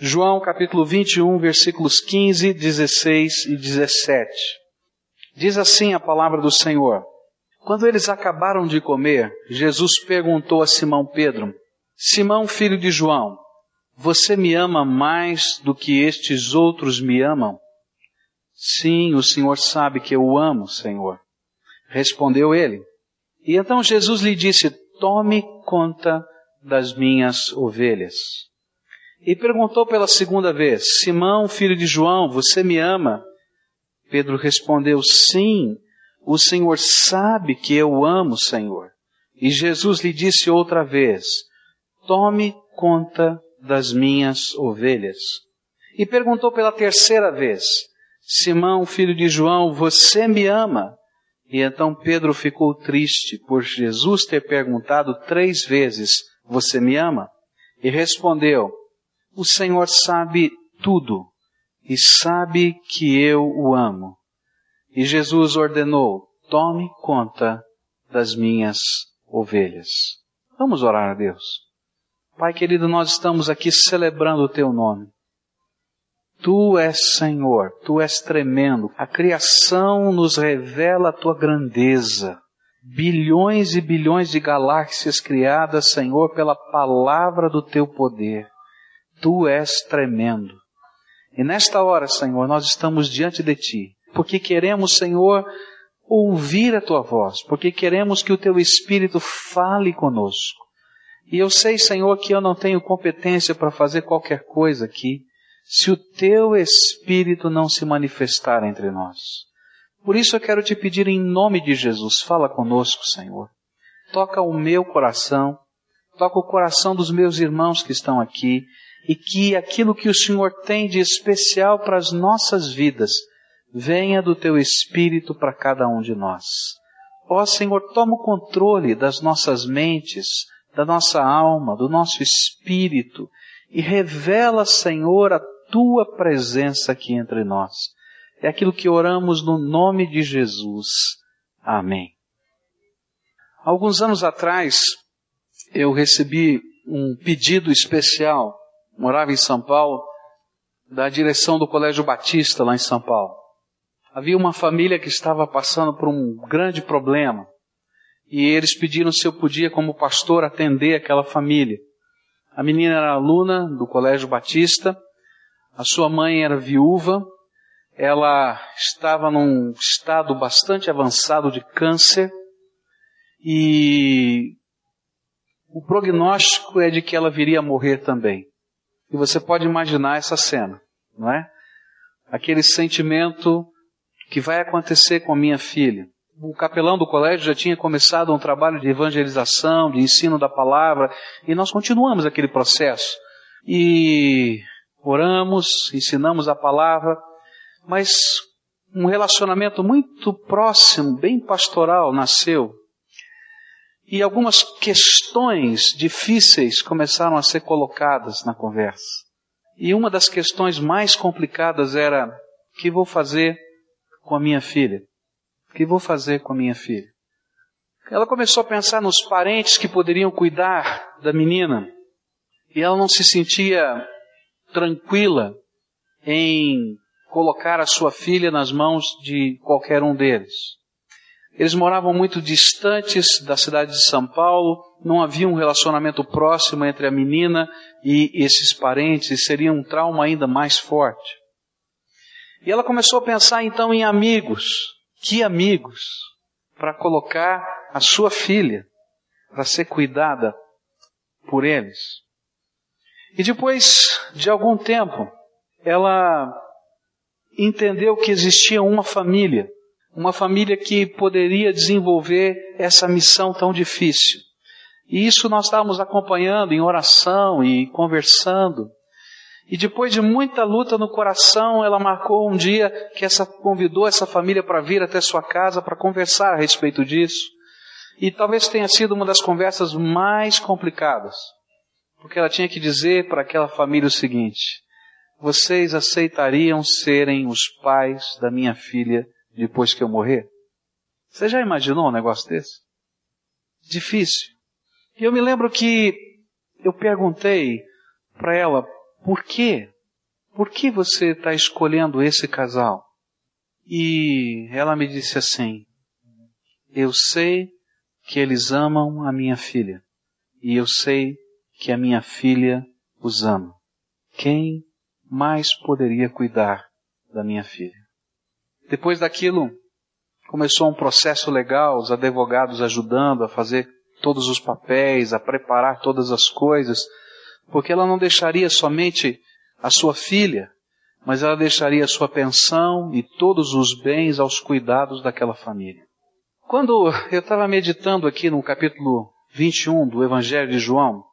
João capítulo 21, versículos 15, 16 e 17. Diz assim a palavra do Senhor. Quando eles acabaram de comer, Jesus perguntou a Simão Pedro, Simão, filho de João, você me ama mais do que estes outros me amam? Sim, o Senhor sabe que eu o amo, Senhor. Respondeu ele. E então Jesus lhe disse, tome conta das minhas ovelhas. E perguntou pela segunda vez, Simão, filho de João, você me ama? Pedro respondeu, sim, o Senhor sabe que eu amo, Senhor. E Jesus lhe disse outra vez, tome conta das minhas ovelhas. E perguntou pela terceira vez, Simão, filho de João, você me ama? E então Pedro ficou triste por Jesus ter perguntado três vezes, você me ama? E respondeu, o Senhor sabe tudo e sabe que eu o amo. E Jesus ordenou, tome conta das minhas ovelhas. Vamos orar a Deus. Pai querido, nós estamos aqui celebrando o Teu nome. Tu és Senhor, Tu és tremendo. A criação nos revela a Tua grandeza. Bilhões e bilhões de galáxias criadas, Senhor, pela palavra do Teu poder. Tu és tremendo. E nesta hora, Senhor, nós estamos diante de Ti, porque queremos, Senhor, ouvir a Tua voz, porque queremos que o Teu Espírito fale conosco. E eu sei, Senhor, que eu não tenho competência para fazer qualquer coisa aqui, se o teu Espírito não se manifestar entre nós. Por isso eu quero te pedir em nome de Jesus, fala conosco, Senhor. Toca o meu coração, toca o coração dos meus irmãos que estão aqui, e que aquilo que o Senhor tem de especial para as nossas vidas venha do teu Espírito para cada um de nós. Ó Senhor, toma o controle das nossas mentes, da nossa alma, do nosso espírito e revela, Senhor, a tua presença aqui entre nós. É aquilo que oramos no nome de Jesus. Amém. Alguns anos atrás, eu recebi um pedido especial, morava em São Paulo, da direção do Colégio Batista lá em São Paulo. Havia uma família que estava passando por um grande problema e eles pediram se eu podia, como pastor, atender aquela família. A menina era aluna do Colégio Batista, a sua mãe era viúva, ela estava num estado bastante avançado de câncer e o prognóstico é de que ela viria a morrer também. E você pode imaginar essa cena, não é? Aquele sentimento que vai acontecer com a minha filha o capelão do colégio já tinha começado um trabalho de evangelização, de ensino da palavra, e nós continuamos aquele processo. E oramos, ensinamos a palavra, mas um relacionamento muito próximo, bem pastoral, nasceu. E algumas questões difíceis começaram a ser colocadas na conversa. E uma das questões mais complicadas era: o que vou fazer com a minha filha? O que vou fazer com a minha filha? Ela começou a pensar nos parentes que poderiam cuidar da menina. E ela não se sentia tranquila em colocar a sua filha nas mãos de qualquer um deles. Eles moravam muito distantes da cidade de São Paulo, não havia um relacionamento próximo entre a menina e esses parentes, e seria um trauma ainda mais forte. E ela começou a pensar então em amigos, que amigos para colocar a sua filha para ser cuidada por eles. E depois de algum tempo, ela entendeu que existia uma família, uma família que poderia desenvolver essa missão tão difícil. E isso nós estávamos acompanhando em oração e conversando. E depois de muita luta no coração, ela marcou um dia que essa convidou essa família para vir até sua casa para conversar a respeito disso. E talvez tenha sido uma das conversas mais complicadas, porque ela tinha que dizer para aquela família o seguinte: vocês aceitariam serem os pais da minha filha depois que eu morrer? Você já imaginou um negócio desse? Difícil. E eu me lembro que eu perguntei para ela, por quê? Por que você está escolhendo esse casal? E ela me disse assim: Eu sei que eles amam a minha filha, e eu sei que a minha filha os ama. Quem mais poderia cuidar da minha filha? Depois daquilo, começou um processo legal, os advogados ajudando a fazer todos os papéis, a preparar todas as coisas, porque ela não deixaria somente a sua filha, mas ela deixaria a sua pensão e todos os bens aos cuidados daquela família. Quando eu estava meditando aqui no capítulo 21 do Evangelho de João,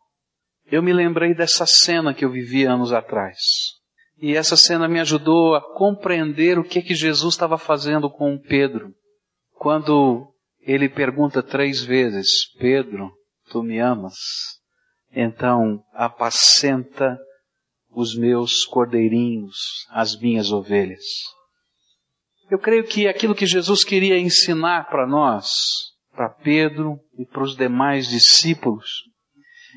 eu me lembrei dessa cena que eu vivi anos atrás. E essa cena me ajudou a compreender o que que Jesus estava fazendo com Pedro. Quando ele pergunta três vezes, Pedro, tu me amas? Então apacenta os meus cordeirinhos, as minhas ovelhas. Eu creio que aquilo que Jesus queria ensinar para nós, para Pedro e para os demais discípulos,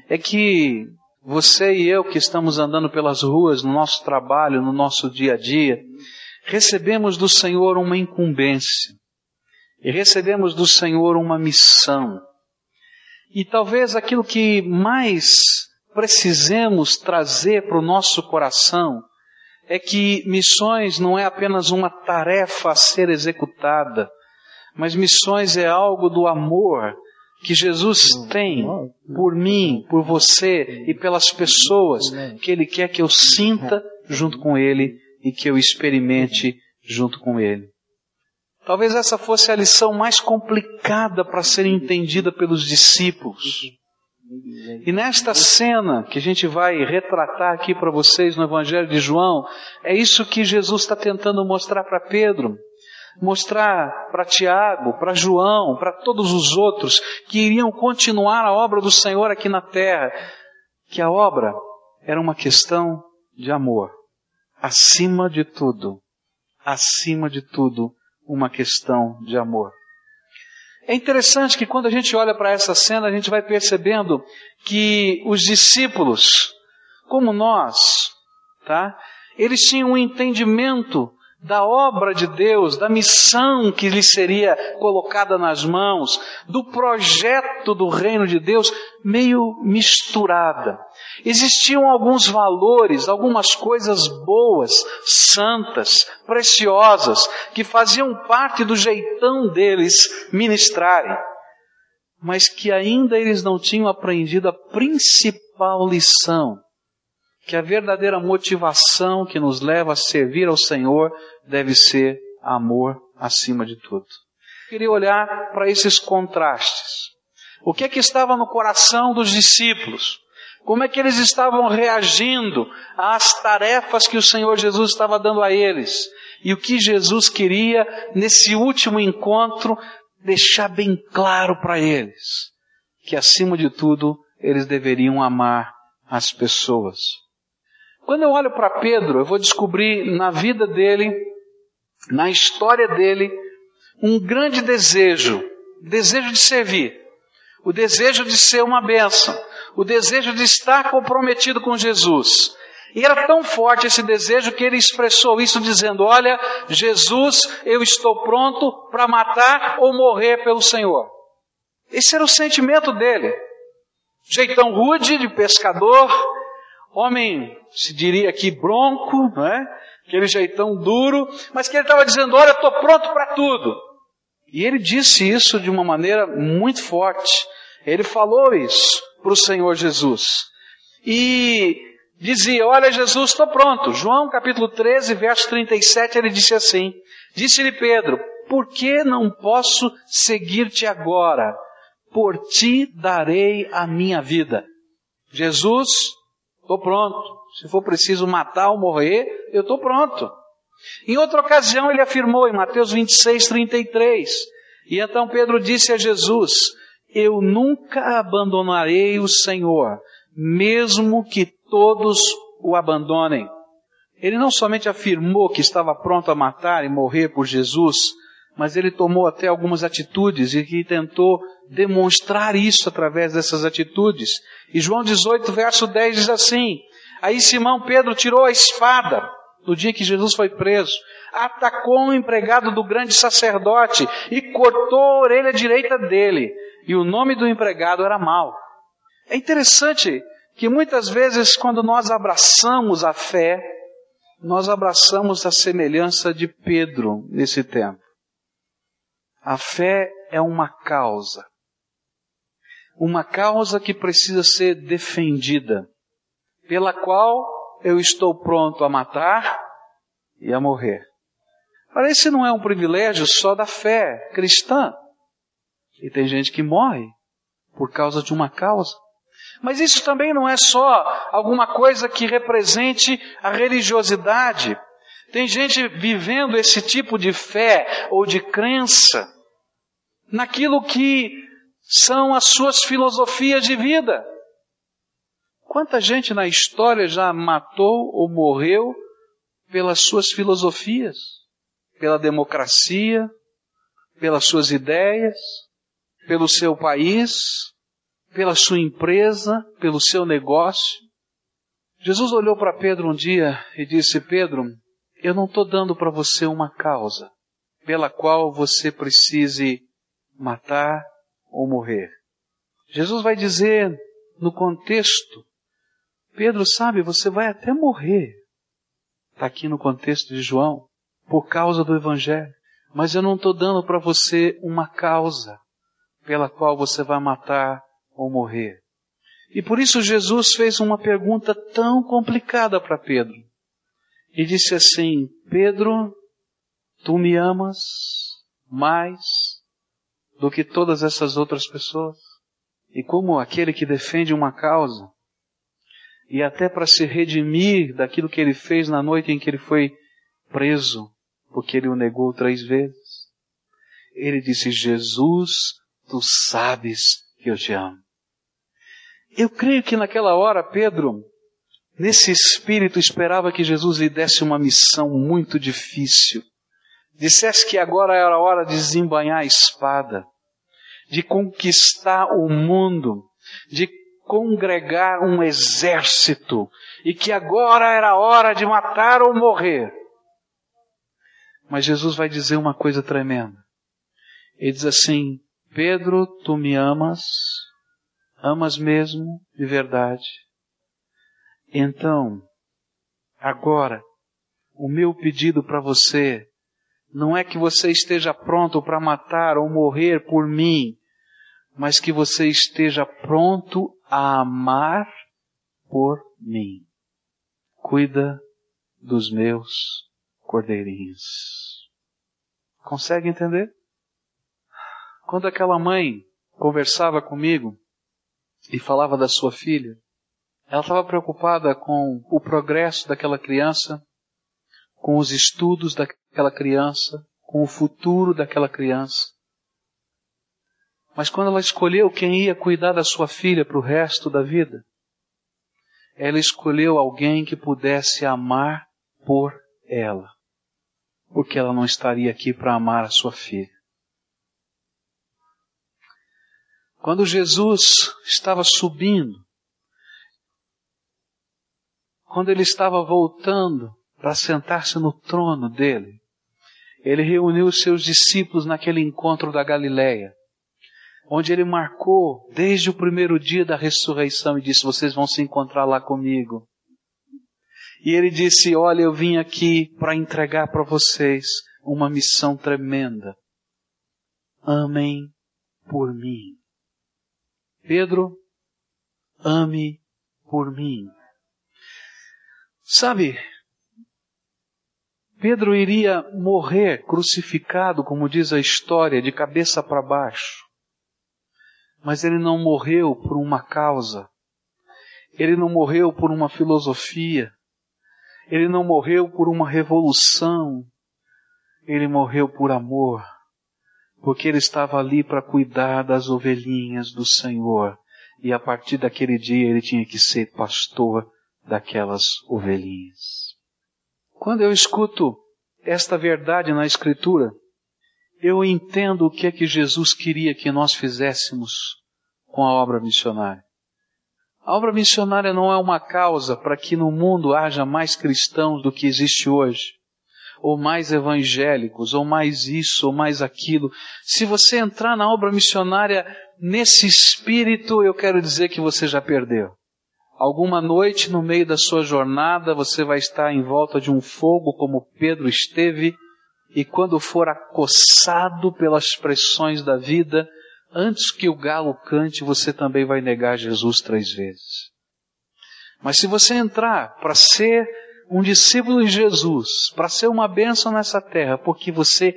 é que você e eu que estamos andando pelas ruas, no nosso trabalho, no nosso dia a dia, recebemos do Senhor uma incumbência. E recebemos do Senhor uma missão. E talvez aquilo que mais precisemos trazer para o nosso coração é que missões não é apenas uma tarefa a ser executada, mas missões é algo do amor que Jesus tem por mim, por você e pelas pessoas que Ele quer que eu sinta junto com Ele e que eu experimente junto com Ele. Talvez essa fosse a lição mais complicada para ser entendida pelos discípulos. E nesta cena que a gente vai retratar aqui para vocês no Evangelho de João, é isso que Jesus está tentando mostrar para Pedro, mostrar para Tiago, para João, para todos os outros que iriam continuar a obra do Senhor aqui na terra, que a obra era uma questão de amor, acima de tudo, acima de tudo, uma questão de amor. É interessante que quando a gente olha para essa cena, a gente vai percebendo que os discípulos, como nós, tá? Eles tinham um entendimento da obra de Deus, da missão que lhe seria colocada nas mãos, do projeto do reino de Deus, meio misturada. Existiam alguns valores, algumas coisas boas, santas, preciosas, que faziam parte do jeitão deles ministrarem, mas que ainda eles não tinham aprendido a principal lição que a verdadeira motivação que nos leva a servir ao Senhor deve ser amor acima de tudo. Eu queria olhar para esses contrastes. O que é que estava no coração dos discípulos? Como é que eles estavam reagindo às tarefas que o Senhor Jesus estava dando a eles? E o que Jesus queria nesse último encontro deixar bem claro para eles? Que acima de tudo eles deveriam amar as pessoas. Quando eu olho para Pedro, eu vou descobrir na vida dele, na história dele, um grande desejo, desejo de servir, o desejo de ser uma bênção, o desejo de estar comprometido com Jesus. E era tão forte esse desejo que ele expressou isso dizendo: Olha, Jesus, eu estou pronto para matar ou morrer pelo Senhor. Esse era o sentimento dele. Jeitão rude de pescador, homem, se diria aqui, bronco, não é? Aquele jeitão duro, mas que ele estava dizendo: Olha, estou pronto para tudo. E ele disse isso de uma maneira muito forte. Ele falou isso para o Senhor Jesus. E dizia: Olha, Jesus, estou pronto. João capítulo 13, verso 37, ele disse assim: Disse-lhe Pedro: Por que não posso seguir-te agora? Por ti darei a minha vida. Jesus Estou pronto. Se for preciso matar ou morrer, eu estou pronto. Em outra ocasião, ele afirmou em Mateus 26, 33. E então Pedro disse a Jesus: Eu nunca abandonarei o Senhor, mesmo que todos o abandonem. Ele não somente afirmou que estava pronto a matar e morrer por Jesus, mas ele tomou até algumas atitudes e que tentou demonstrar isso através dessas atitudes. E João 18, verso 10 diz assim: Aí Simão Pedro tirou a espada no dia que Jesus foi preso, atacou um empregado do grande sacerdote e cortou a orelha direita dele. E o nome do empregado era Mal. É interessante que muitas vezes, quando nós abraçamos a fé, nós abraçamos a semelhança de Pedro nesse tempo. A fé é uma causa. Uma causa que precisa ser defendida, pela qual eu estou pronto a matar e a morrer. Ora, esse não é um privilégio só da fé cristã. E tem gente que morre por causa de uma causa. Mas isso também não é só alguma coisa que represente a religiosidade. Tem gente vivendo esse tipo de fé ou de crença naquilo que são as suas filosofias de vida. Quanta gente na história já matou ou morreu pelas suas filosofias, pela democracia, pelas suas ideias, pelo seu país, pela sua empresa, pelo seu negócio. Jesus olhou para Pedro um dia e disse: Pedro, eu não estou dando para você uma causa pela qual você precise matar ou morrer. Jesus vai dizer no contexto: Pedro, sabe, você vai até morrer. Está aqui no contexto de João, por causa do Evangelho. Mas eu não estou dando para você uma causa pela qual você vai matar ou morrer. E por isso Jesus fez uma pergunta tão complicada para Pedro. E disse assim: Pedro, tu me amas mais do que todas essas outras pessoas? E como aquele que defende uma causa, e até para se redimir daquilo que ele fez na noite em que ele foi preso, porque ele o negou três vezes, ele disse: Jesus, tu sabes que eu te amo. Eu creio que naquela hora Pedro, nesse espírito, esperava que Jesus lhe desse uma missão muito difícil. Dissesse que agora era a hora de desembanhar a espada, de conquistar o mundo, de congregar um exército, e que agora era a hora de matar ou morrer. Mas Jesus vai dizer uma coisa tremenda. Ele diz assim: Pedro, tu me amas, amas mesmo de verdade. Então, agora, o meu pedido para você não é que você esteja pronto para matar ou morrer por mim, mas que você esteja pronto a amar por mim. Cuida dos meus cordeirinhos. Consegue entender? Quando aquela mãe conversava comigo, e falava da sua filha. Ela estava preocupada com o progresso daquela criança, com os estudos daquela criança, com o futuro daquela criança. Mas quando ela escolheu quem ia cuidar da sua filha para o resto da vida, ela escolheu alguém que pudesse amar por ela, porque ela não estaria aqui para amar a sua filha. Quando Jesus estava subindo, quando ele estava voltando para sentar-se no trono dele, ele reuniu os seus discípulos naquele encontro da Galileia, onde ele marcou desde o primeiro dia da ressurreição e disse: Vocês vão se encontrar lá comigo. E ele disse: Olha, eu vim aqui para entregar para vocês uma missão tremenda. Amem por mim. Pedro, ame por mim. Sabe, Pedro iria morrer crucificado, como diz a história, de cabeça para baixo. Mas ele não morreu por uma causa. Ele não morreu por uma filosofia. Ele não morreu por uma revolução. Ele morreu por amor porque ele estava ali para cuidar das ovelhinhas do Senhor. E a partir daquele dia ele tinha que ser pastor daquelas ovelhinhas. Quando eu escuto esta verdade na Escritura, eu entendo o que é que Jesus queria que nós fizéssemos com a obra missionária. A obra missionária não é uma causa para que no mundo haja mais cristãos do que existe hoje, ou mais evangélicos, ou mais isso, ou mais aquilo. Se você entrar na obra missionária nesse espírito, eu quero dizer que você já perdeu. Alguma noite no meio da sua jornada você vai estar em volta de um fogo como Pedro esteve, e quando for acossado pelas pressões da vida, antes que o galo cante, você também vai negar Jesus três vezes. Mas se você entrar para ser um discípulo de Jesus, para ser uma bênção nessa terra, porque você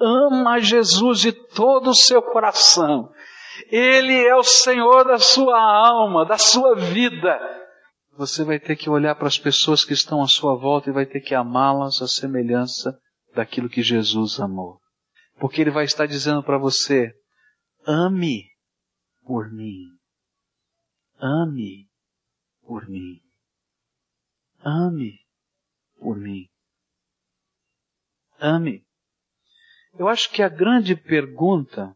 ama Jesus de todo o seu coração, ele é o Senhor da sua alma, da sua vida. Você vai ter que olhar para as pessoas que estão à sua volta e vai ter que amá-las à semelhança daquilo que Jesus amou. Porque Ele vai estar dizendo para você: ame por mim. Ame por mim. Ame por mim. Ame. Eu acho que a grande pergunta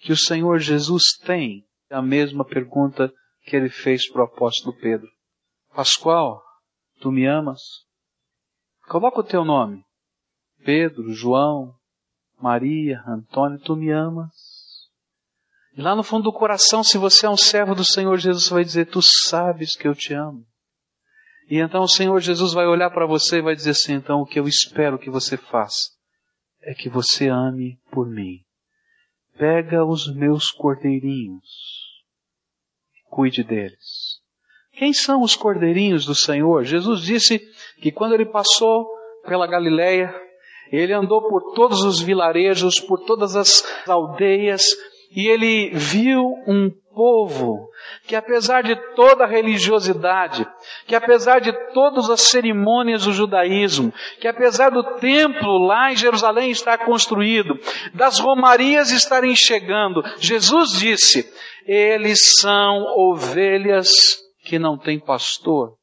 que o Senhor Jesus tem é a mesma pergunta que ele fez para o apóstolo Pedro. Pascoal, tu me amas? Coloca o teu nome. Pedro, João, Maria, Antônio, tu me amas? E lá no fundo do coração, se você é um servo do Senhor Jesus, vai dizer, tu sabes que eu te amo. E então o Senhor Jesus vai olhar para você e vai dizer assim, então o que eu espero que você faça é que você ame por mim pega os meus cordeirinhos cuide deles. Quem são os cordeirinhos do Senhor? Jesus disse que quando ele passou pela Galileia, ele andou por todos os vilarejos, por todas as aldeias, e ele viu um povo que apesar de toda a religiosidade, que apesar de todas as cerimônias do judaísmo, que apesar do templo lá em Jerusalém estar construído, das romarias estarem chegando, Jesus disse, eles são ovelhas que não têm pastor.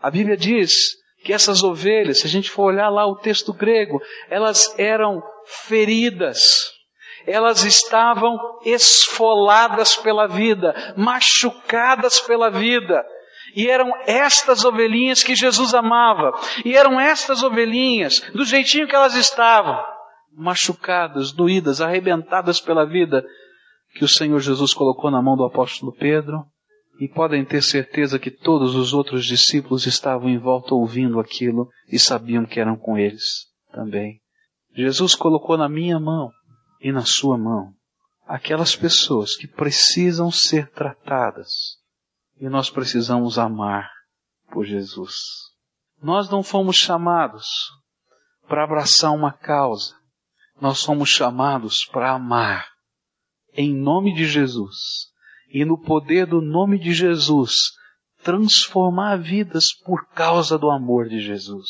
A Bíblia diz que essas ovelhas, se a gente for olhar lá o texto grego, elas eram feridas elas estavam esfoladas pela vida, machucadas pela vida. E eram estas ovelhinhas que Jesus amava. E eram estas ovelhinhas, do jeitinho que elas estavam, machucadas, doídas, arrebentadas pela vida, que o Senhor Jesus colocou na mão do apóstolo Pedro. E podem ter certeza que todos os outros discípulos estavam em volta ouvindo aquilo e sabiam que eram com eles também. Jesus colocou na minha mão e na sua mão aquelas pessoas que precisam ser tratadas e nós precisamos amar por Jesus. Nós não fomos chamados para abraçar uma causa, nós fomos chamados para amar em nome de Jesus e no poder do nome de Jesus transformar vidas por causa do amor de Jesus.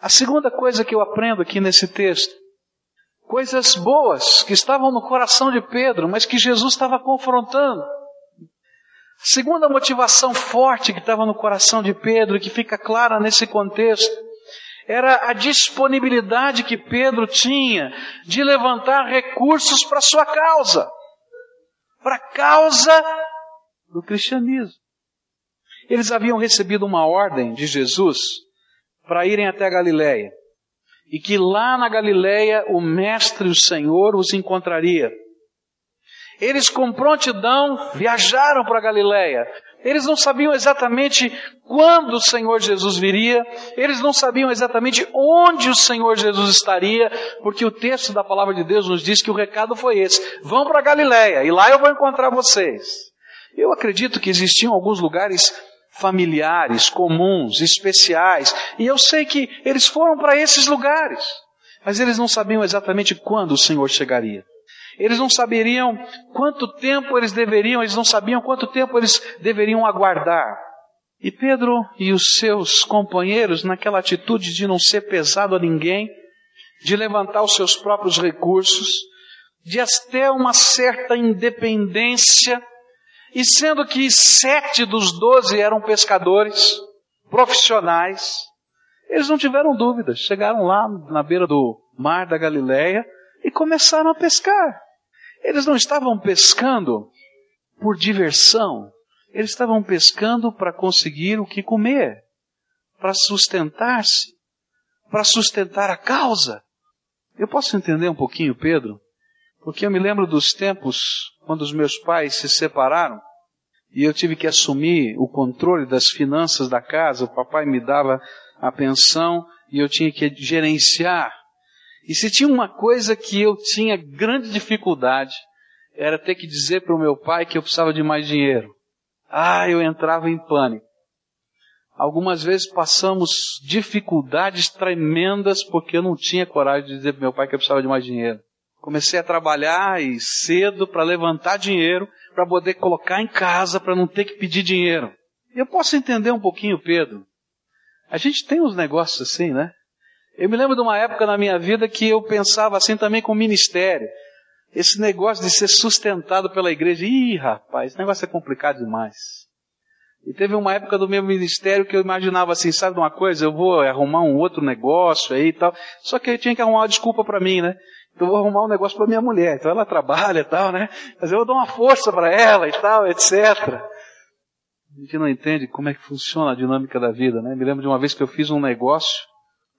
A segunda coisa que eu aprendo aqui nesse texto coisas boas que estavam no coração de Pedro, mas que Jesus estava confrontando. Segunda motivação forte que estava no coração de Pedro que fica clara nesse contexto era a disponibilidade que Pedro tinha de levantar recursos para sua causa, para a causa do cristianismo. Eles haviam recebido uma ordem de Jesus para irem até a Galiléia e que lá na Galileia o Mestre, o Senhor, os encontraria. Eles com prontidão viajaram para a Galileia. Eles não sabiam exatamente quando o Senhor Jesus viria, eles não sabiam exatamente onde o Senhor Jesus estaria, porque o texto da palavra de Deus nos diz que o recado foi esse: vão para a Galileia e lá eu vou encontrar vocês. Eu acredito que existiam alguns lugares familiares, comuns, especiais. E eu sei que eles foram para esses lugares, mas eles não sabiam exatamente quando o Senhor chegaria. Eles não saberiam quanto tempo eles deveriam, eles não sabiam quanto tempo eles deveriam aguardar. E Pedro e os seus companheiros, naquela atitude de não ser pesado a ninguém, de levantar os seus próprios recursos, de até uma certa independência, e sendo que sete dos doze eram pescadores, profissionais, eles não tiveram dúvidas. Chegaram lá na beira do mar da Galileia e começaram a pescar. Eles não estavam pescando por diversão. Eles estavam pescando para conseguir o que comer, para sustentar-se, para sustentar a causa. Eu posso entender um pouquinho, Pedro, porque eu me lembro dos tempos quando os meus pais se separaram e eu tive que assumir o controle das finanças da casa. O papai me dava a pensão e eu tinha que gerenciar. E se tinha uma coisa que eu tinha grande dificuldade, era ter que dizer para o meu pai que eu precisava de mais dinheiro. Ah, eu entrava em pânico. Algumas vezes passamos dificuldades tremendas porque eu não tinha coragem de dizer para meu pai que eu precisava de mais dinheiro. Comecei a trabalhar e cedo para levantar dinheiro para poder colocar em casa para não ter que pedir dinheiro. Eu posso entender um pouquinho, Pedro. A gente tem uns negócios assim, né? Eu me lembro de uma época na minha vida que eu pensava assim também com o ministério. Esse negócio de ser sustentado pela igreja, ih, rapaz, esse negócio é complicado demais. E teve uma época do meu ministério que eu imaginava assim, sabe de uma coisa, eu vou arrumar um outro negócio aí e tal. Só que eu tinha que arrumar uma desculpa para mim, né? Então eu vou arrumar um negócio para minha mulher. Então ela trabalha e tal, né? Mas eu dar uma força para ela e tal, etc. A gente não entende como é que funciona a dinâmica da vida, né? Me lembro de uma vez que eu fiz um negócio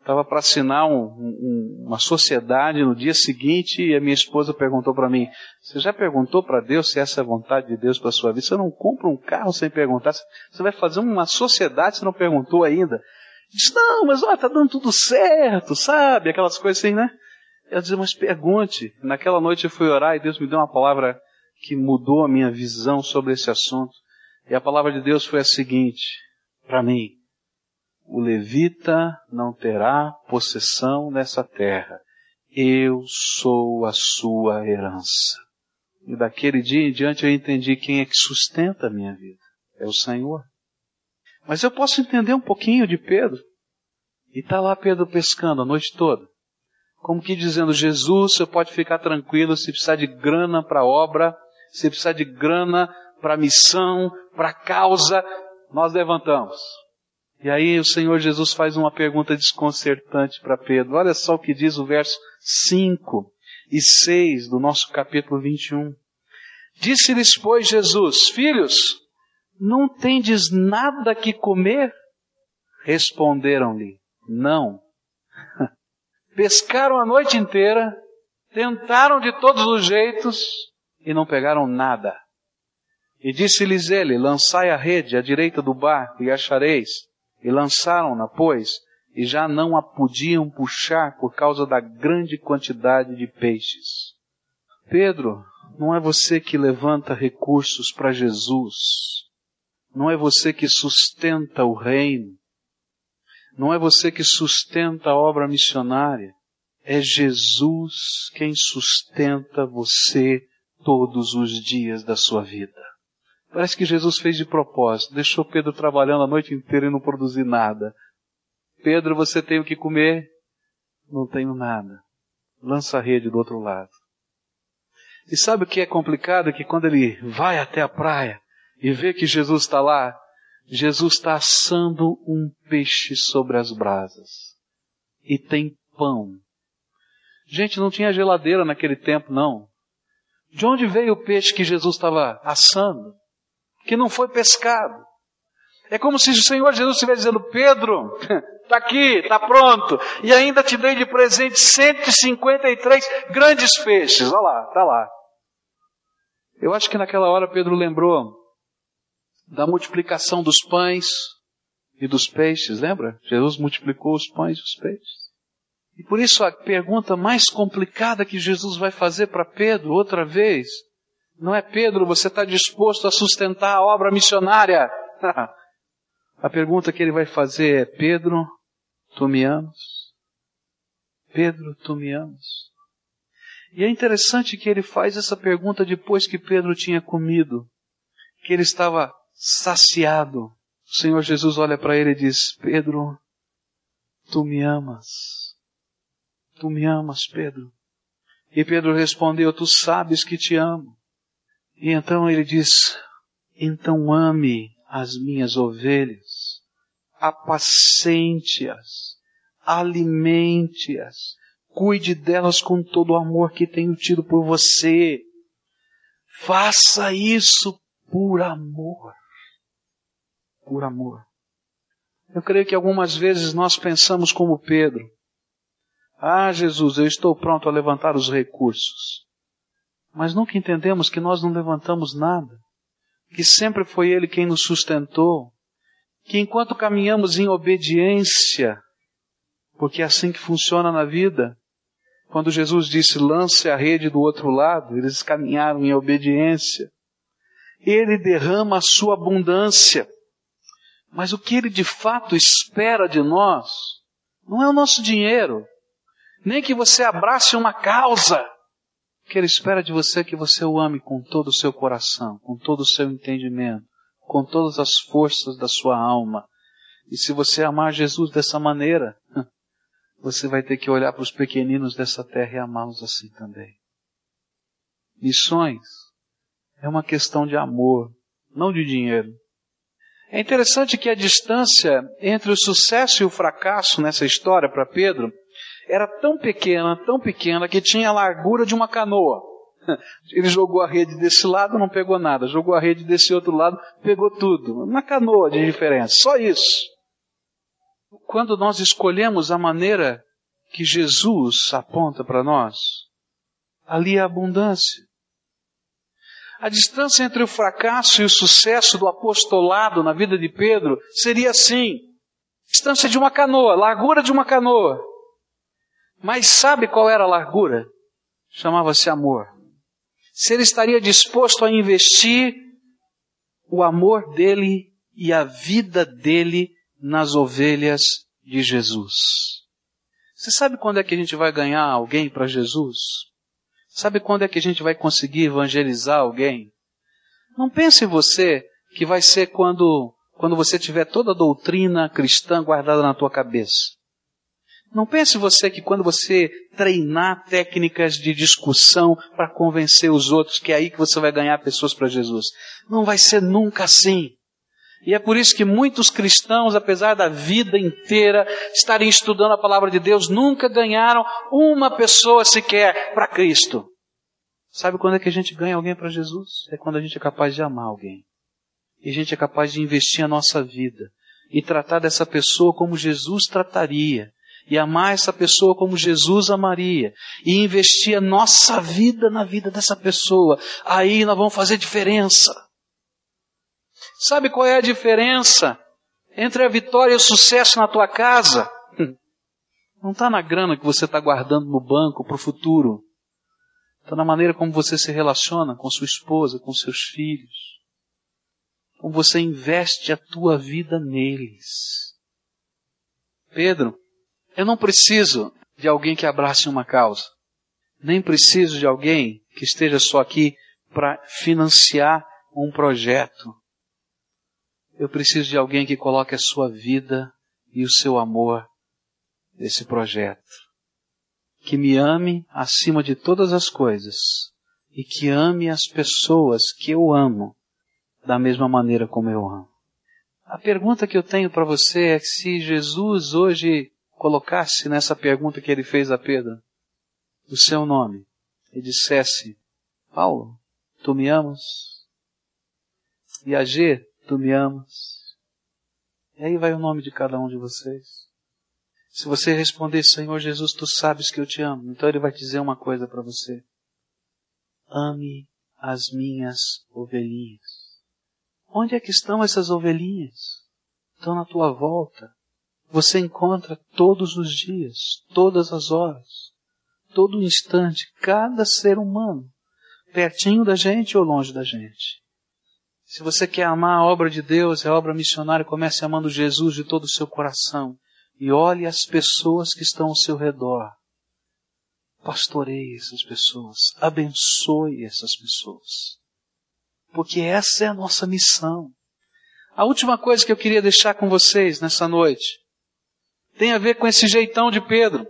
estava para assinar um, um, uma sociedade no dia seguinte e a minha esposa perguntou para mim: Você já perguntou para Deus se essa é a vontade de Deus para sua vida? Você não compra um carro sem perguntar? Você vai fazer uma sociedade se não perguntou ainda? Diz: Não, mas olha, tá dando tudo certo, sabe? Aquelas coisas assim, né? Eu disse: Mas pergunte. Naquela noite eu fui orar e Deus me deu uma palavra que mudou a minha visão sobre esse assunto. E a palavra de Deus foi a seguinte para mim o levita não terá possessão nessa terra. Eu sou a sua herança. E daquele dia em diante eu entendi quem é que sustenta a minha vida. É o Senhor. Mas eu posso entender um pouquinho de Pedro. E está lá Pedro pescando a noite toda. Como que dizendo, Jesus, você pode ficar tranquilo se precisar de grana para a obra, se precisar de grana para a missão, para a causa, nós levantamos. E aí o Senhor Jesus faz uma pergunta desconcertante para Pedro. Olha só o que diz o verso 5 e 6 do nosso capítulo 21. Disse-lhes, pois, Jesus, filhos, não tendes nada que comer? Responderam-lhe, não. Pescaram a noite inteira, tentaram de todos os jeitos e não pegaram nada. E disse-lhes ele, lançai a rede à direita do barco e achareis. E lançaram-na, pois, e já não a podiam puxar por causa da grande quantidade de peixes. Pedro, não é você que levanta recursos para Jesus. Não é você que sustenta o reino. Não é você que sustenta a obra missionária. É Jesus quem sustenta você todos os dias da sua vida. Parece que Jesus fez de propósito, deixou Pedro trabalhando a noite inteira e não produzir nada. Pedro, você tem o que comer? Não tenho nada. Lança a rede do outro lado. E sabe o que é complicado? Que quando ele vai até a praia e vê que Jesus está lá, Jesus está assando um peixe sobre as brasas. E tem pão. Gente, não tinha geladeira naquele tempo, não. De onde veio o peixe que Jesus estava assando? que não foi pescado. É como se o Senhor Jesus estivesse dizendo, Pedro, está aqui, está pronto, e ainda te dei de presente 153 grandes peixes. Olha lá, está lá. Eu acho que naquela hora Pedro lembrou da multiplicação dos pães e dos peixes, lembra? Jesus multiplicou os pães e os peixes. E por isso a pergunta mais complicada que Jesus vai fazer para Pedro outra vez não é Pedro, você está disposto a sustentar a obra missionária? a pergunta que ele vai fazer é: Pedro, tu me amas? Pedro, tu me amas? E é interessante que ele faz essa pergunta depois que Pedro tinha comido, que ele estava saciado. O Senhor Jesus olha para ele e diz: Pedro, tu me amas? Tu me amas, Pedro? E Pedro respondeu: Tu sabes que te amo. E então ele diz: então ame as minhas ovelhas, apacente-as, alimente-as, cuide delas com todo o amor que tenho tido por você. Faça isso por amor. Por amor. Eu creio que algumas vezes nós pensamos como Pedro. Ah, Jesus, eu estou pronto a levantar os recursos. Mas nunca entendemos que nós não levantamos nada. Que sempre foi Ele quem nos sustentou. Que enquanto caminhamos em obediência, porque é assim que funciona na vida, quando Jesus disse lance a rede do outro lado, eles caminharam em obediência. Ele derrama a sua abundância. Mas o que ele de fato espera de nós não é o nosso dinheiro, nem que você abrace uma causa. O que ele espera de você é que você o ame com todo o seu coração, com todo o seu entendimento, com todas as forças da sua alma. E se você amar Jesus dessa maneira, você vai ter que olhar para os pequeninos dessa terra e amá-los assim também. Missões é uma questão de amor, não de dinheiro. É interessante que a distância entre o sucesso e o fracasso nessa história para Pedro era tão pequena, tão pequena, que tinha a largura de uma canoa. Ele jogou a rede desse lado, não pegou nada. Jogou a rede desse outro lado, pegou tudo. Uma canoa de diferença. Só isso. Quando nós escolhemos a maneira que Jesus aponta para nós, ali é abundância. A distância entre o fracasso e o sucesso do apostolado na vida de Pedro seria assim: distância de uma canoa, largura de uma canoa. Mas sabe qual era a largura? Chamava-se amor. Se ele estaria disposto a investir o amor dele e a vida dele nas ovelhas de Jesus. Você sabe quando é que a gente vai ganhar alguém para Jesus? Sabe quando é que a gente vai conseguir evangelizar alguém? Não pense você que vai ser quando, quando você tiver toda a doutrina cristã guardada na tua cabeça. Não pense você que quando você treinar técnicas de discussão para convencer os outros, que é aí que você vai ganhar pessoas para Jesus. Não vai ser nunca assim. E é por isso que muitos cristãos, apesar da vida inteira estarem estudando a palavra de Deus, nunca ganharam uma pessoa sequer para Cristo. Sabe quando é que a gente ganha alguém para Jesus? É quando a gente é capaz de amar alguém. E a gente é capaz de investir a nossa vida e tratar dessa pessoa como Jesus trataria e amar essa pessoa como Jesus amaria, e investir a nossa vida na vida dessa pessoa, aí nós vamos fazer diferença. Sabe qual é a diferença entre a vitória e o sucesso na tua casa? Não está na grana que você está guardando no banco para o futuro. Está na maneira como você se relaciona com sua esposa, com seus filhos. Como você investe a tua vida neles. Pedro, eu não preciso de alguém que abrace uma causa. Nem preciso de alguém que esteja só aqui para financiar um projeto. Eu preciso de alguém que coloque a sua vida e o seu amor nesse projeto. Que me ame acima de todas as coisas e que ame as pessoas que eu amo da mesma maneira como eu amo. A pergunta que eu tenho para você é se Jesus hoje colocasse nessa pergunta que ele fez a Pedro o seu nome e dissesse: Paulo, tu me amas? E a G, tu me amas? E aí vai o nome de cada um de vocês. Se você responder, Senhor Jesus, tu sabes que eu te amo, então ele vai dizer uma coisa para você. Ame as minhas ovelhinhas. Onde é que estão essas ovelhinhas? Estão na tua volta você encontra todos os dias, todas as horas, todo instante, cada ser humano, pertinho da gente ou longe da gente. Se você quer amar a obra de Deus, a obra missionária, comece amando Jesus de todo o seu coração e olhe as pessoas que estão ao seu redor. Pastoreie essas pessoas, abençoe essas pessoas. Porque essa é a nossa missão. A última coisa que eu queria deixar com vocês nessa noite tem a ver com esse jeitão de Pedro.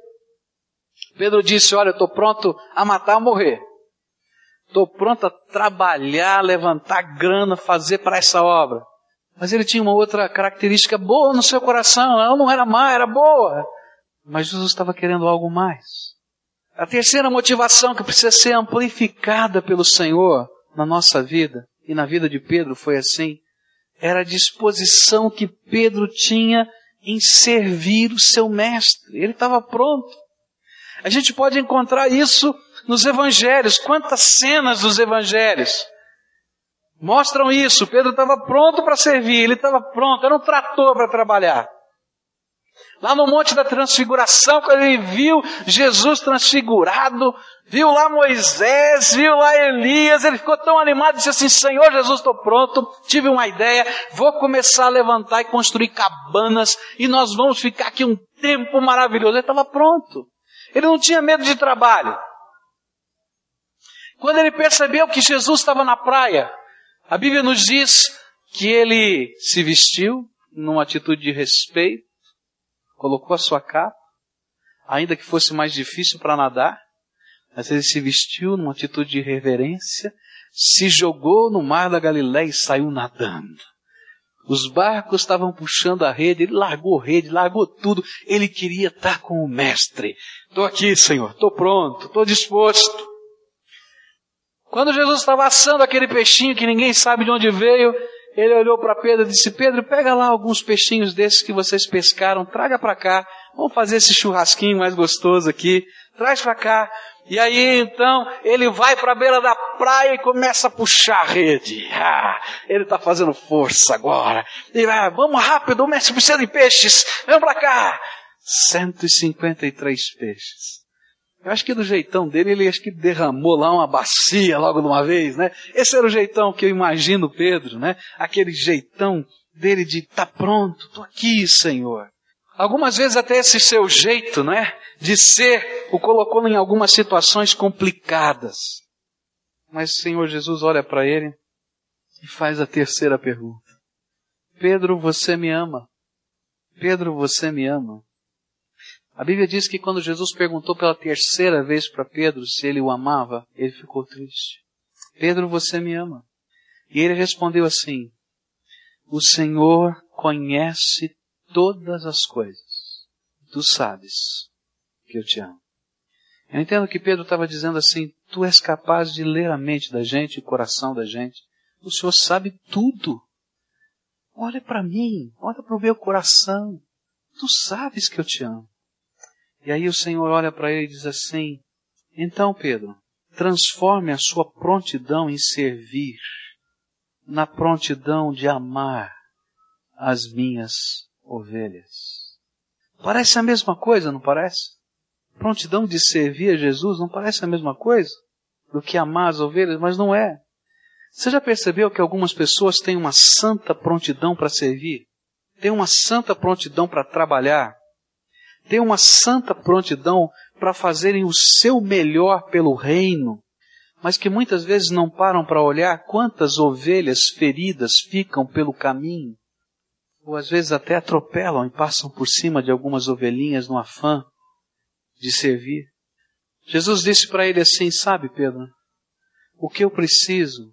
Pedro disse: Olha, eu estou pronto a matar ou morrer. Estou pronto a trabalhar, levantar grana, fazer para essa obra. Mas ele tinha uma outra característica boa no seu coração. Ela não era má, era boa. Mas Jesus estava querendo algo mais. A terceira motivação que precisa ser amplificada pelo Senhor na nossa vida e na vida de Pedro foi assim: era a disposição que Pedro tinha em servir o seu mestre. Ele estava pronto. A gente pode encontrar isso nos evangelhos. Quantas cenas dos evangelhos mostram isso? Pedro estava pronto para servir, ele estava pronto, era um trator para trabalhar. Lá no Monte da Transfiguração, quando ele viu Jesus transfigurado, viu lá Moisés, viu lá Elias, ele ficou tão animado, disse assim, Senhor Jesus, estou pronto, tive uma ideia, vou começar a levantar e construir cabanas, e nós vamos ficar aqui um tempo maravilhoso. Ele estava pronto. Ele não tinha medo de trabalho. Quando ele percebeu que Jesus estava na praia, a Bíblia nos diz que ele se vestiu numa atitude de respeito, colocou a sua capa, ainda que fosse mais difícil para nadar, mas ele se vestiu numa atitude de reverência, se jogou no mar da Galiléia e saiu nadando. Os barcos estavam puxando a rede, ele largou a rede, largou tudo. Ele queria estar com o mestre. Estou aqui, Senhor, estou pronto, estou disposto. Quando Jesus estava assando aquele peixinho que ninguém sabe de onde veio, ele olhou para Pedro e disse: Pedro, pega lá alguns peixinhos desses que vocês pescaram, traga para cá. Vamos fazer esse churrasquinho mais gostoso aqui. Traz para cá. E aí então ele vai para a beira da praia e começa a puxar a rede. Ah, ele está fazendo força agora. E vai, vamos rápido, o mestre precisa de peixes. Vem para cá. 153 peixes. Eu acho que do jeitão dele, ele acho que derramou lá uma bacia logo de uma vez, né? Esse era o jeitão que eu imagino Pedro, né? Aquele jeitão dele de tá pronto, tô aqui, Senhor. Algumas vezes até esse seu jeito, né? De ser, o colocou em algumas situações complicadas. Mas o Senhor Jesus olha para ele e faz a terceira pergunta. Pedro, você me ama? Pedro, você me ama? A Bíblia diz que quando Jesus perguntou pela terceira vez para Pedro se ele o amava, ele ficou triste. Pedro, você me ama? E ele respondeu assim: O Senhor conhece todas as coisas. Tu sabes que eu te amo. Eu entendo que Pedro estava dizendo assim: Tu és capaz de ler a mente da gente, o coração da gente. O Senhor sabe tudo. Olha para mim, olha para o meu coração. Tu sabes que eu te amo. E aí o Senhor olha para ele e diz assim: Então, Pedro, transforme a sua prontidão em servir na prontidão de amar as minhas ovelhas. Parece a mesma coisa, não parece? Prontidão de servir a Jesus não parece a mesma coisa do que amar as ovelhas, mas não é. Você já percebeu que algumas pessoas têm uma santa prontidão para servir? Têm uma santa prontidão para trabalhar? Têm uma santa prontidão para fazerem o seu melhor pelo reino, mas que muitas vezes não param para olhar quantas ovelhas feridas ficam pelo caminho, ou às vezes até atropelam e passam por cima de algumas ovelhinhas no afã de servir. Jesus disse para ele assim: Sabe, Pedro, o que eu preciso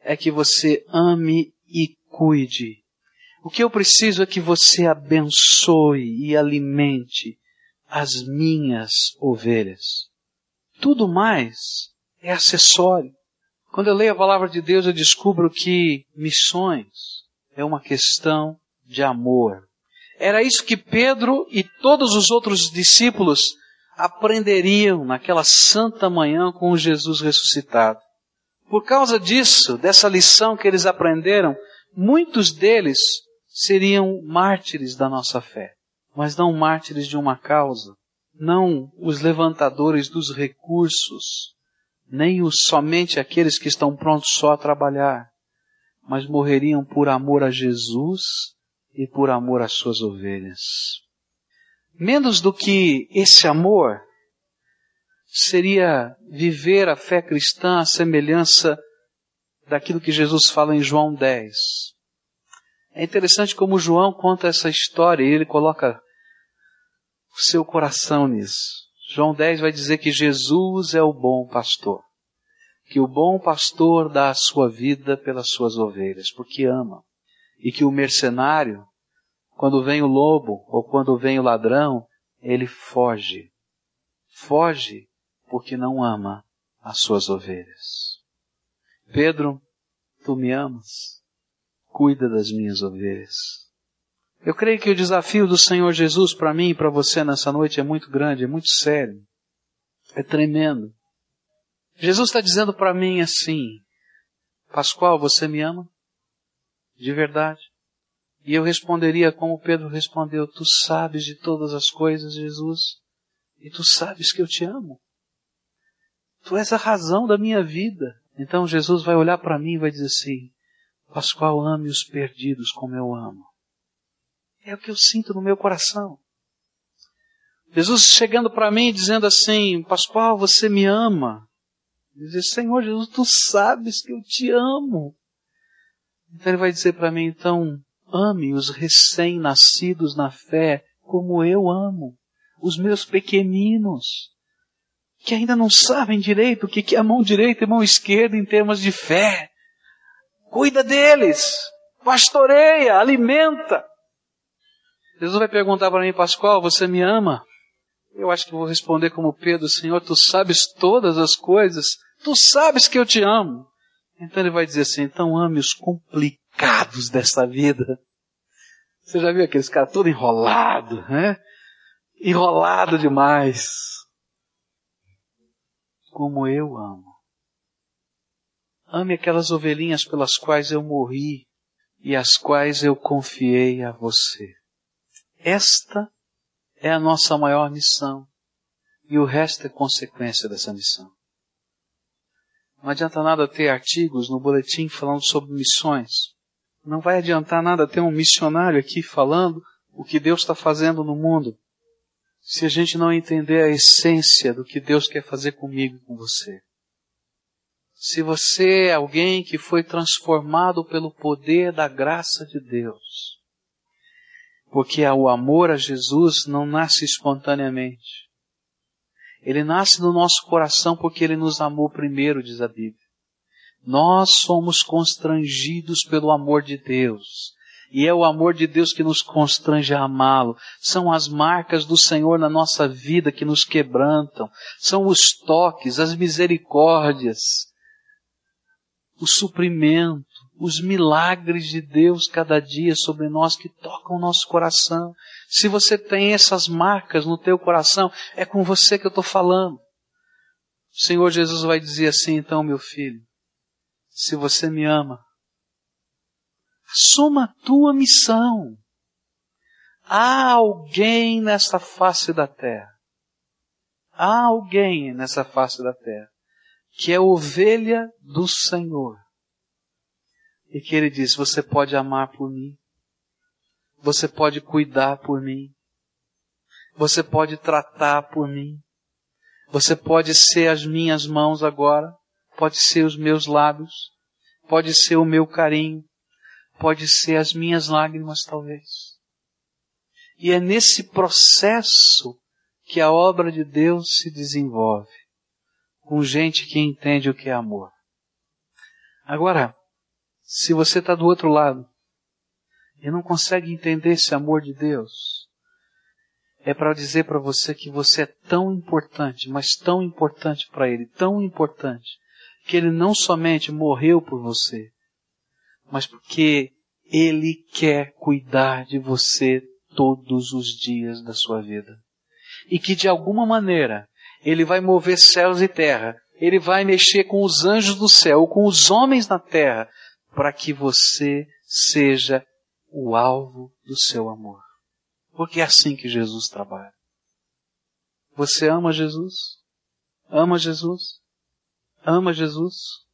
é que você ame e cuide o que eu preciso é que você abençoe e alimente as minhas ovelhas. Tudo mais é acessório. Quando eu leio a palavra de Deus, eu descubro que missões é uma questão de amor. Era isso que Pedro e todos os outros discípulos aprenderiam naquela santa manhã com Jesus ressuscitado. Por causa disso, dessa lição que eles aprenderam, muitos deles seriam mártires da nossa fé, mas não mártires de uma causa, não os levantadores dos recursos, nem os somente aqueles que estão prontos só a trabalhar, mas morreriam por amor a Jesus e por amor às suas ovelhas. Menos do que esse amor seria viver a fé cristã à semelhança daquilo que Jesus fala em João 10. É interessante como João conta essa história e ele coloca o seu coração nisso. João 10 vai dizer que Jesus é o bom pastor. Que o bom pastor dá a sua vida pelas suas ovelhas, porque ama. E que o mercenário, quando vem o lobo ou quando vem o ladrão, ele foge. Foge porque não ama as suas ovelhas. Pedro, tu me amas? Cuida das minhas ovelhas. Eu creio que o desafio do Senhor Jesus para mim e para você nessa noite é muito grande, é muito sério, é tremendo. Jesus está dizendo para mim assim, Pascoal, você me ama? De verdade? E eu responderia como Pedro respondeu: Tu sabes de todas as coisas, Jesus, e tu sabes que eu te amo. Tu és a razão da minha vida. Então Jesus vai olhar para mim e vai dizer assim: Pascoal, ame os perdidos como eu amo. É o que eu sinto no meu coração. Jesus chegando para mim dizendo assim: Pascoal, você me ama. Dizer, Senhor Jesus, tu sabes que eu te amo. Então ele vai dizer para mim, então, ame os recém-nascidos na fé como eu amo os meus pequeninos, que ainda não sabem direito o que é mão direita e mão esquerda em termos de fé. Cuida deles, pastoreia, alimenta. Jesus vai perguntar para mim, Pascoal, você me ama? Eu acho que vou responder como Pedro, Senhor, tu sabes todas as coisas, tu sabes que eu te amo. Então ele vai dizer assim, então ame os complicados dessa vida. Você já viu aqueles caras todo enrolado, né? Enrolado demais. Como eu amo. Ame aquelas ovelhinhas pelas quais eu morri e as quais eu confiei a você. Esta é a nossa maior missão. E o resto é consequência dessa missão. Não adianta nada ter artigos no boletim falando sobre missões. Não vai adiantar nada ter um missionário aqui falando o que Deus está fazendo no mundo, se a gente não entender a essência do que Deus quer fazer comigo e com você. Se você é alguém que foi transformado pelo poder da graça de Deus, porque o amor a Jesus não nasce espontaneamente. Ele nasce no nosso coração porque Ele nos amou primeiro, diz a Bíblia. Nós somos constrangidos pelo amor de Deus. E é o amor de Deus que nos constrange a amá-lo. São as marcas do Senhor na nossa vida que nos quebrantam. São os toques, as misericórdias, o suprimento, os milagres de Deus cada dia sobre nós que tocam o nosso coração. Se você tem essas marcas no teu coração, é com você que eu estou falando. O Senhor Jesus vai dizer assim, então, meu filho, se você me ama, assuma a tua missão. Há alguém nessa face da terra. Há alguém nessa face da terra que é ovelha do Senhor. E que ele diz: Você pode amar por mim. Você pode cuidar por mim. Você pode tratar por mim. Você pode ser as minhas mãos agora pode ser os meus lábios, pode ser o meu carinho, pode ser as minhas lágrimas, talvez. E é nesse processo que a obra de Deus se desenvolve, com gente que entende o que é amor. Agora, se você está do outro lado e não consegue entender esse amor de Deus, é para dizer para você que você é tão importante, mas tão importante para Ele, tão importante, que Ele não somente morreu por você, mas porque Ele quer cuidar de você todos os dias da sua vida. E que de alguma maneira Ele vai mover céus e terra, Ele vai mexer com os anjos do céu, com os homens na terra, para que você seja o alvo do seu amor. Porque é assim que Jesus trabalha. Você ama Jesus? Ama Jesus? ama Jesus?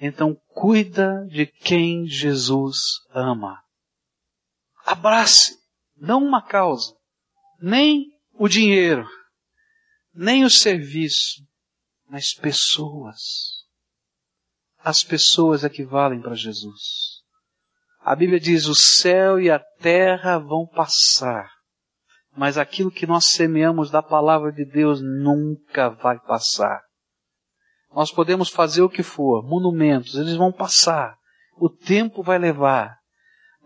Então cuida de quem Jesus ama. Abrace, não uma causa, nem o dinheiro, nem o serviço, mas pessoas. As pessoas é que valem para Jesus. A Bíblia diz: o céu e a terra vão passar, mas aquilo que nós semeamos da palavra de Deus nunca vai passar. Nós podemos fazer o que for, monumentos, eles vão passar. O tempo vai levar.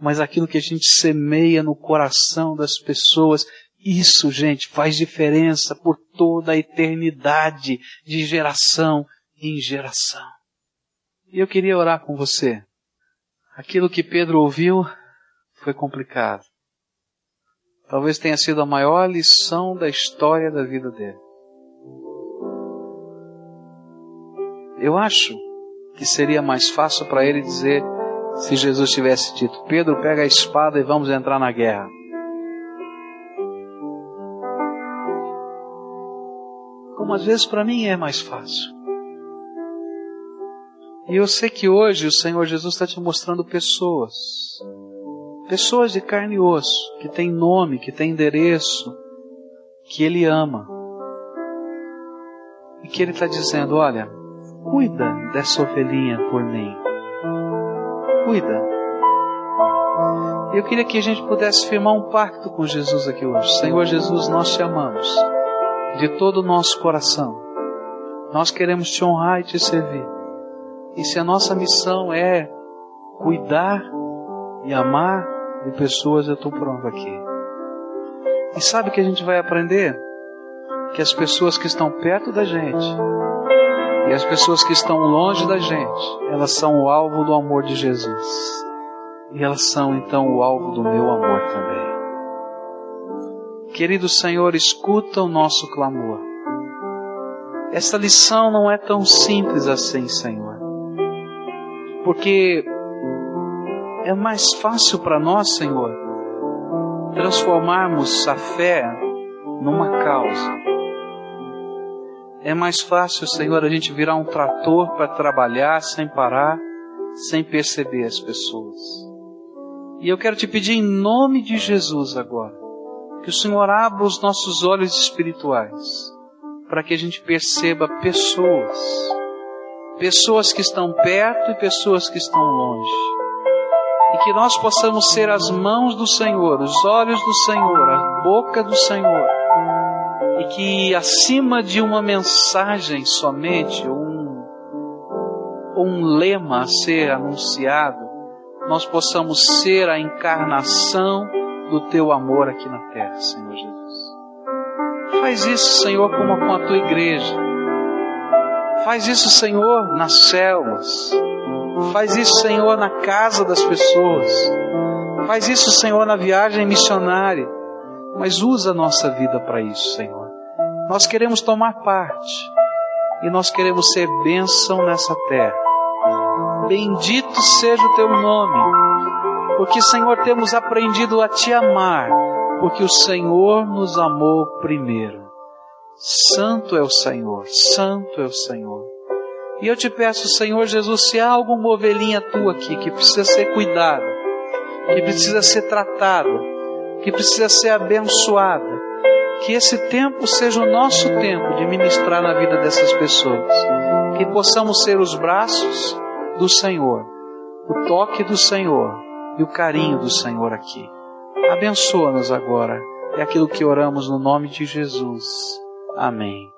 Mas aquilo que a gente semeia no coração das pessoas, isso, gente, faz diferença por toda a eternidade, de geração em geração. E eu queria orar com você. Aquilo que Pedro ouviu foi complicado. Talvez tenha sido a maior lição da história da vida dele. Eu acho que seria mais fácil para ele dizer se Jesus tivesse dito: Pedro, pega a espada e vamos entrar na guerra. Como às vezes para mim é mais fácil. E eu sei que hoje o Senhor Jesus está te mostrando pessoas, pessoas de carne e osso, que tem nome, que tem endereço, que Ele ama. E que Ele está dizendo: olha, cuida dessa ovelhinha por mim. Cuida. Eu queria que a gente pudesse firmar um pacto com Jesus aqui hoje. Senhor Jesus, nós te amamos de todo o nosso coração. Nós queremos te honrar e te servir. E se a nossa missão é cuidar e amar de pessoas, eu estou pronto aqui. E sabe o que a gente vai aprender? Que as pessoas que estão perto da gente e as pessoas que estão longe da gente, elas são o alvo do amor de Jesus. E elas são então o alvo do meu amor também. Querido Senhor, escuta o nosso clamor. Esta lição não é tão simples assim, Senhor. Porque é mais fácil para nós, Senhor, transformarmos a fé numa causa. É mais fácil, Senhor, a gente virar um trator para trabalhar sem parar, sem perceber as pessoas. E eu quero te pedir em nome de Jesus agora, que o Senhor abra os nossos olhos espirituais, para que a gente perceba pessoas pessoas que estão perto e pessoas que estão longe. E que nós possamos ser as mãos do Senhor, os olhos do Senhor, a boca do Senhor. E que acima de uma mensagem somente, um, um lema a ser anunciado, nós possamos ser a encarnação do teu amor aqui na terra, Senhor Jesus. Faz isso, Senhor, como com a tua igreja Faz isso, Senhor, nas células. Faz isso, Senhor, na casa das pessoas. Faz isso, Senhor, na viagem missionária. Mas usa a nossa vida para isso, Senhor. Nós queremos tomar parte e nós queremos ser bênção nessa terra. Bendito seja o teu nome, porque, Senhor, temos aprendido a te amar, porque o Senhor nos amou primeiro. Santo é o Senhor, Santo é o Senhor. E eu te peço, Senhor Jesus, se há alguma ovelhinha tua aqui que precisa ser cuidada, que precisa ser tratada, que precisa ser abençoada, que esse tempo seja o nosso tempo de ministrar na vida dessas pessoas, que possamos ser os braços do Senhor, o toque do Senhor e o carinho do Senhor aqui. Abençoa-nos agora. É aquilo que oramos no nome de Jesus. Amém.